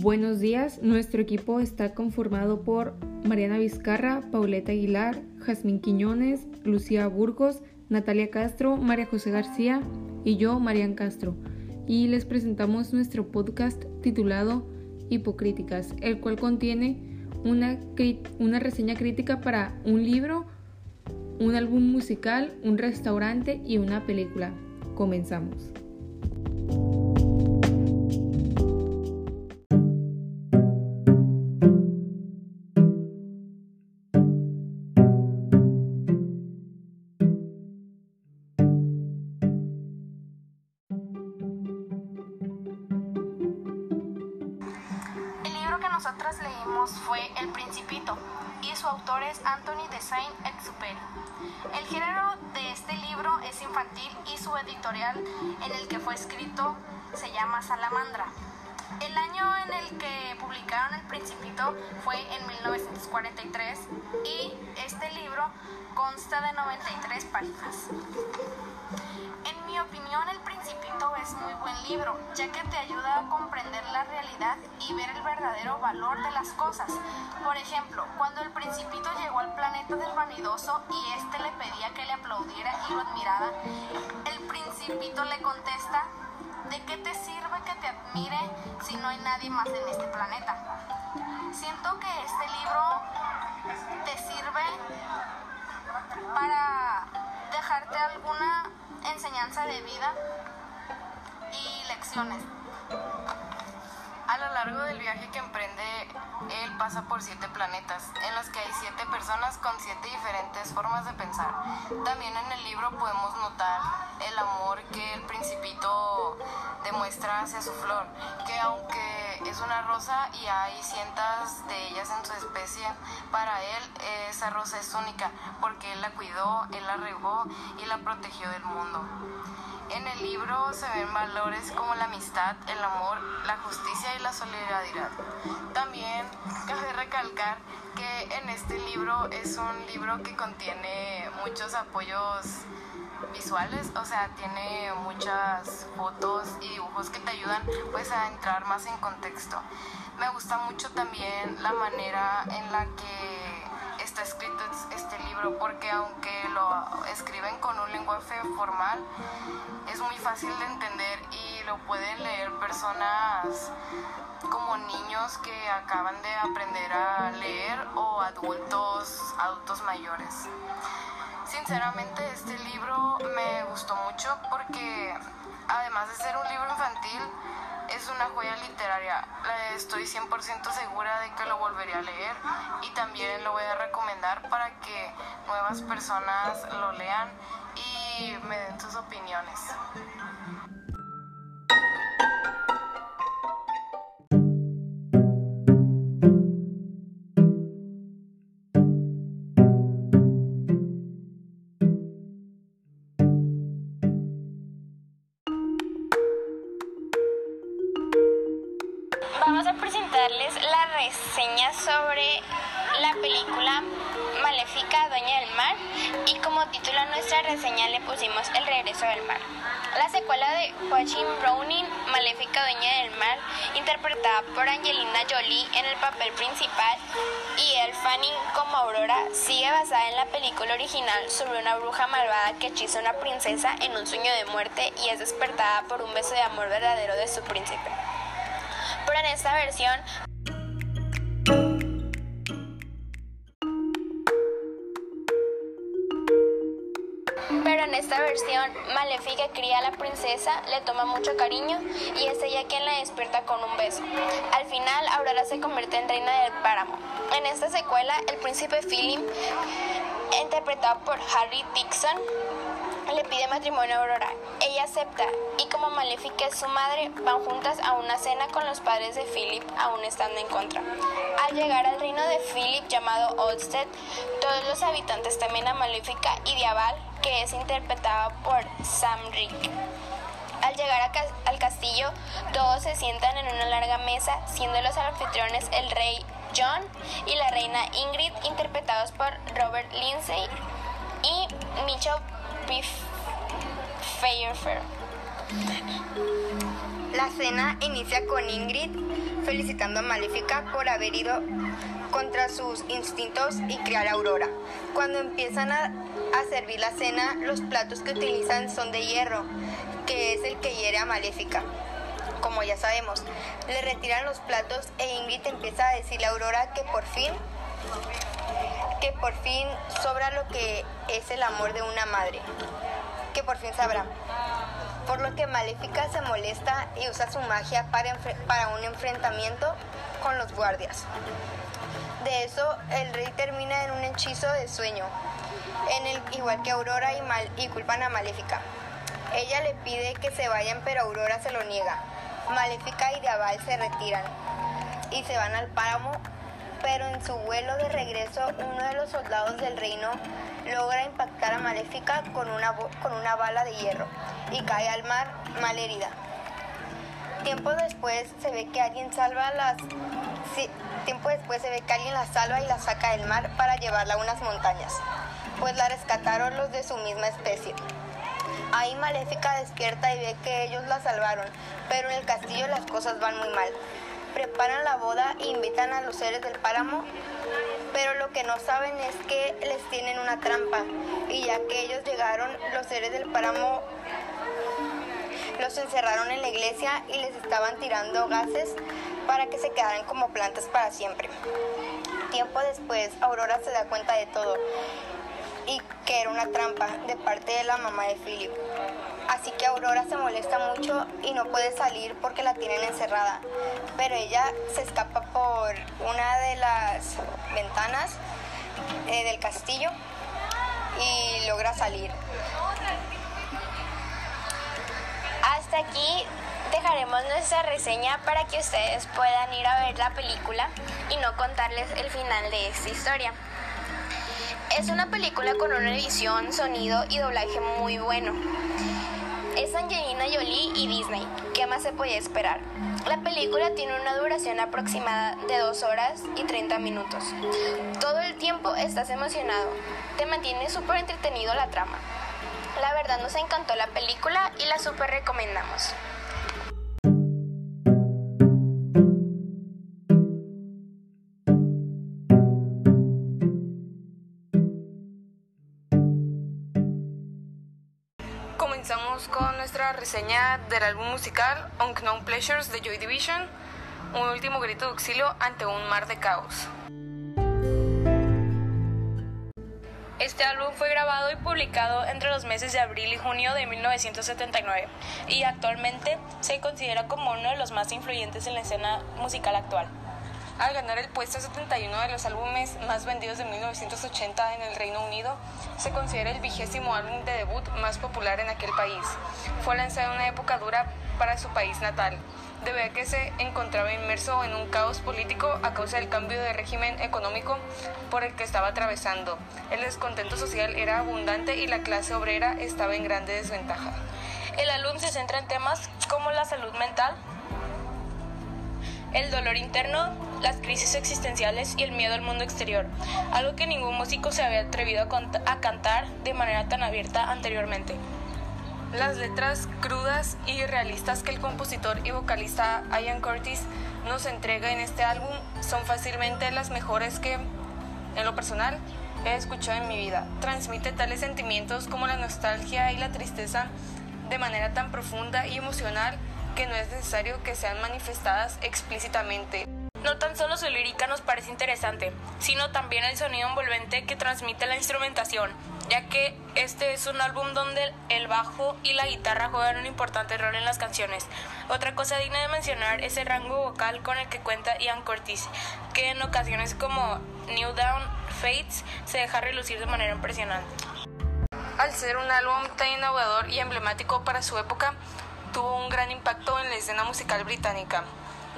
Buenos días, nuestro equipo está conformado por Mariana Vizcarra, Pauleta Aguilar, Jazmín Quiñones, Lucía Burgos, Natalia Castro, María José García y yo, Marian Castro. Y les presentamos nuestro podcast titulado Hipocríticas, el cual contiene una, una reseña crítica para un libro, un álbum musical, un restaurante y una película. Comenzamos. Nosotras leímos fue El Principito y su autor es Anthony de Saint-Exupéry. El género de este libro es infantil y su editorial en el que fue escrito se llama Salamandra. El año en el que publicaron El Principito fue en 1943 y este libro consta de 93 páginas. Opinión, El Principito es muy buen libro, ya que te ayuda a comprender la realidad y ver el verdadero valor de las cosas. Por ejemplo, cuando el Principito llegó al planeta del vanidoso y éste le pedía que le aplaudiera y lo admirara, el Principito le contesta, ¿de qué te sirve que te admire si no hay nadie más en este planeta? Siento que este libro de vida y lecciones. A lo largo del viaje que emprende, él pasa por siete planetas, en los que hay siete personas con siete diferentes formas de pensar. También en el libro podemos notar el amor que el principito demuestra hacia su flor, que aunque es una rosa y hay cientos de ellas en su especie, para él esa rosa es única, porque él la cuidó, él la regó y la protegió del mundo. En el libro se ven valores como la amistad, el amor, la justicia y la solidaridad. También cabe recalcar que en este libro es un libro que contiene muchos apoyos visuales, o sea, tiene muchas fotos y dibujos que te ayudan pues a entrar más en contexto. Me gusta mucho también la manera en la que está escrito este libro porque aunque lo escriben con un lenguaje formal es muy fácil de entender y lo pueden leer personas como niños que acaban de aprender a leer o adultos, adultos mayores. Sinceramente este libro me gustó mucho porque además de ser un libro infantil, es una joya literaria. Estoy 100% segura de que lo volveré a leer y también lo voy a recomendar para que nuevas personas lo lean y me den sus opiniones. Sobre la película Maléfica, Dueña del Mar y como título a nuestra reseña le pusimos El regreso del mar. La secuela de Joaquin Browning, Maléfica, Dueña del Mar, interpretada por Angelina Jolie en el papel principal y Elle Fanning como Aurora, sigue basada en la película original sobre una bruja malvada que hechiza a una princesa en un sueño de muerte y es despertada por un beso de amor verdadero de su príncipe pero en esta versión versión, Maléfica cría a la princesa, le toma mucho cariño y es ella quien la despierta con un beso. Al final, Aurora se convierte en reina del páramo. En esta secuela, el príncipe Philip, interpretado por Harry Dixon, le pide matrimonio a Aurora. Ella acepta y como Maléfica es su madre, van juntas a una cena con los padres de Philip, aún estando en contra. Al llegar al reino de Philip llamado Olstead, todos los habitantes temen a Maléfica y Diabal, que es interpretada por Sam Rick. Al llegar al castillo, todos se sientan en una larga mesa, siendo los anfitriones el rey John y la reina Ingrid, interpretados por Robert Lindsay y Mitchell Fairfair. La cena inicia con Ingrid felicitando a Maléfica por haber ido contra sus instintos y criar a Aurora. Cuando empiezan a, a, servir la cena, los platos que utilizan son de hierro, que es el que hiere a Maléfica. Como ya sabemos, le retiran los platos e Ingrid empieza a decirle a Aurora que por fin que por fin sobra lo que es el amor de una madre, que por fin sabrá. Por lo que Maléfica se molesta y usa su magia para, para un enfrentamiento con los guardias. De eso, el rey termina en un hechizo de sueño, en el, igual que Aurora y, Mal, y culpan a Maléfica. Ella le pide que se vayan, pero Aurora se lo niega. Maléfica y Diabal se retiran y se van al páramo pero en su vuelo de regreso uno de los soldados del reino logra impactar a Maléfica con una, con una bala de hierro y cae al mar mal herida. Tiempo después se ve que alguien salva las tiempo después se ve que alguien la salva y la saca del mar para llevarla a unas montañas, pues la rescataron los de su misma especie. Ahí Maléfica despierta y ve que ellos la salvaron, pero en el castillo las cosas van muy mal preparan la boda e invitan a los seres del páramo, pero lo que no saben es que les tienen una trampa y ya que ellos llegaron, los seres del páramo los encerraron en la iglesia y les estaban tirando gases para que se quedaran como plantas para siempre. Tiempo después, Aurora se da cuenta de todo y que era una trampa de parte de la mamá de Philip. Así que Aurora se molesta mucho y no puede salir porque la tienen encerrada. Pero ella se escapa por una de las ventanas eh, del castillo y logra salir. Hasta aquí dejaremos nuestra reseña para que ustedes puedan ir a ver la película y no contarles el final de esta historia. Es una película con una edición, sonido y doblaje muy bueno. Es Angelina Jolie y Disney. ¿Qué más se podía esperar? La película tiene una duración aproximada de 2 horas y 30 minutos. Todo el tiempo estás emocionado. Te mantiene súper entretenido la trama. La verdad nos encantó la película y la súper recomendamos. Con nuestra reseña del álbum musical Unknown Pleasures de Joy Division, un último grito de auxilio ante un mar de caos. Este álbum fue grabado y publicado entre los meses de abril y junio de 1979 y actualmente se considera como uno de los más influyentes en la escena musical actual al ganar el puesto 71 de los álbumes más vendidos de 1980 en el Reino Unido, se considera el vigésimo álbum de debut más popular en aquel país. Fue lanzado en una época dura para su país natal, debido a que se encontraba inmerso en un caos político a causa del cambio de régimen económico por el que estaba atravesando. El descontento social era abundante y la clase obrera estaba en grande desventaja. El álbum se centra en temas como la salud mental, el dolor interno, las crisis existenciales y el miedo al mundo exterior, algo que ningún músico se había atrevido a, cantar de manera tan abierta anteriormente. Las letras crudas y realistas que el compositor y vocalista Ian Curtis nos entrega en este álbum son fácilmente las mejores que, en lo personal, he escuchado en mi vida. Transmite tales sentimientos como la nostalgia y la tristeza de manera tan profunda y emocional que no es necesario que sean manifestadas explícitamente. No tan solo su lírica nos parece interesante, sino también el sonido envolvente que transmite la instrumentación, ya que este es un álbum donde el bajo y la guitarra juegan un importante rol en las canciones. Otra cosa digna de mencionar es el rango vocal con el que cuenta Ian Curtis, que en ocasiones como New Down Fates se deja relucir de manera impresionante. Al ser un álbum tan innovador y emblemático para su época, tuvo un gran impacto en la escena musical británica,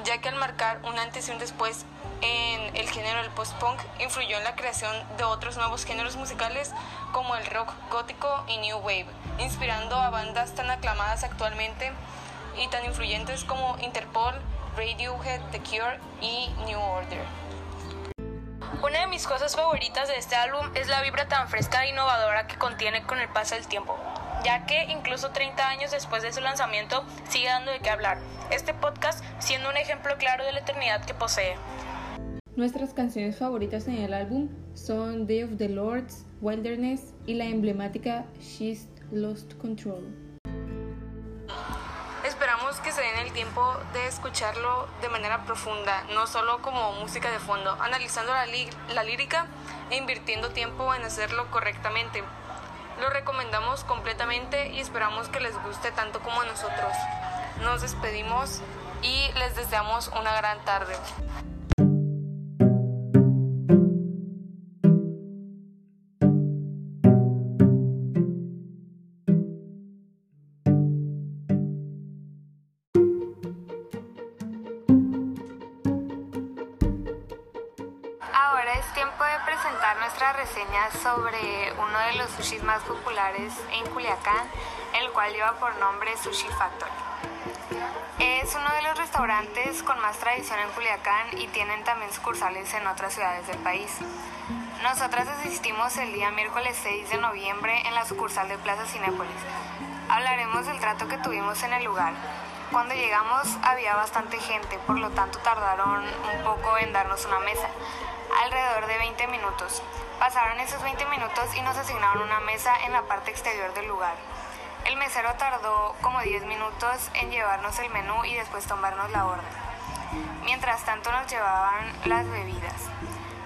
ya que al marcar un antes y un después en el género del post-punk, influyó en la creación de otros nuevos géneros musicales como el rock gótico y new wave, inspirando a bandas tan aclamadas actualmente y tan influyentes como Interpol, Radiohead, The Cure y New Order. Una de mis cosas favoritas de este álbum es la vibra tan fresca e innovadora que contiene con el paso del tiempo. Ya que incluso 30 años después de su lanzamiento sigue dando de qué hablar. Este podcast siendo un ejemplo claro de la eternidad que posee. Nuestras canciones favoritas en el álbum son Day of the Lords, Wilderness y la emblemática She's Lost Control. Esperamos que se den el tiempo de escucharlo de manera profunda, no solo como música de fondo, analizando la, la lírica e invirtiendo tiempo en hacerlo correctamente. Lo recomendamos completamente y esperamos que les guste tanto como a nosotros. Nos despedimos y les deseamos una gran tarde. Reseña sobre uno de los sushis más populares en Culiacán, el cual lleva por nombre Sushi Factory. Es uno de los restaurantes con más tradición en Culiacán y tienen también sucursales en otras ciudades del país. Nosotras asistimos el día miércoles 6 de noviembre en la sucursal de Plaza Cinépolis. Hablaremos del trato que tuvimos en el lugar. Cuando llegamos había bastante gente, por lo tanto tardaron un poco en darnos una mesa alrededor de 20 minutos. Pasaron esos 20 minutos y nos asignaron una mesa en la parte exterior del lugar. El mesero tardó como 10 minutos en llevarnos el menú y después tomarnos la orden. Mientras tanto nos llevaban las bebidas.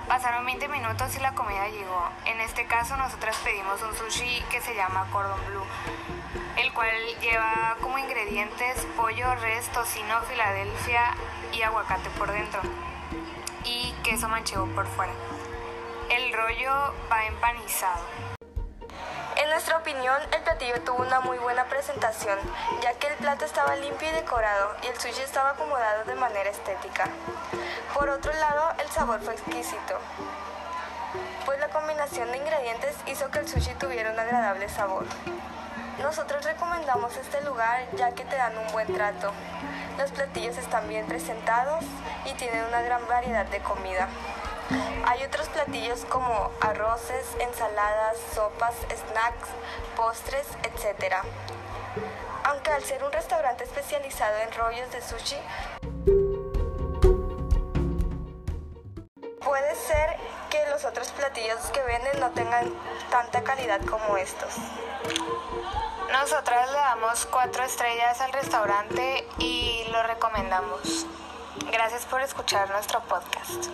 Pasaron 20 minutos y la comida llegó. En este caso nosotras pedimos un sushi que se llama Cordon Blue, el cual lleva como ingredientes pollo, res, tocino, Filadelfia y aguacate por dentro y queso manchego por fuera. El rollo va empanizado. En nuestra opinión, el platillo tuvo una muy buena presentación, ya que el plato estaba limpio y decorado y el sushi estaba acomodado de manera estética. Por otro lado, el sabor fue exquisito, pues la combinación de ingredientes hizo que el sushi tuviera un agradable sabor. Nosotros recomendamos este lugar ya que te dan un buen trato. Los platillos están bien presentados y tienen una gran variedad de comida. Hay otros platillos como arroces, ensaladas, sopas, snacks, postres, etc. Aunque al ser un restaurante especializado en rollos de sushi, puede ser que los otros platillos que venden no tengan tanta calidad como estos. Nosotras le damos cuatro estrellas al restaurante y lo recomendamos. Gracias por escuchar nuestro podcast.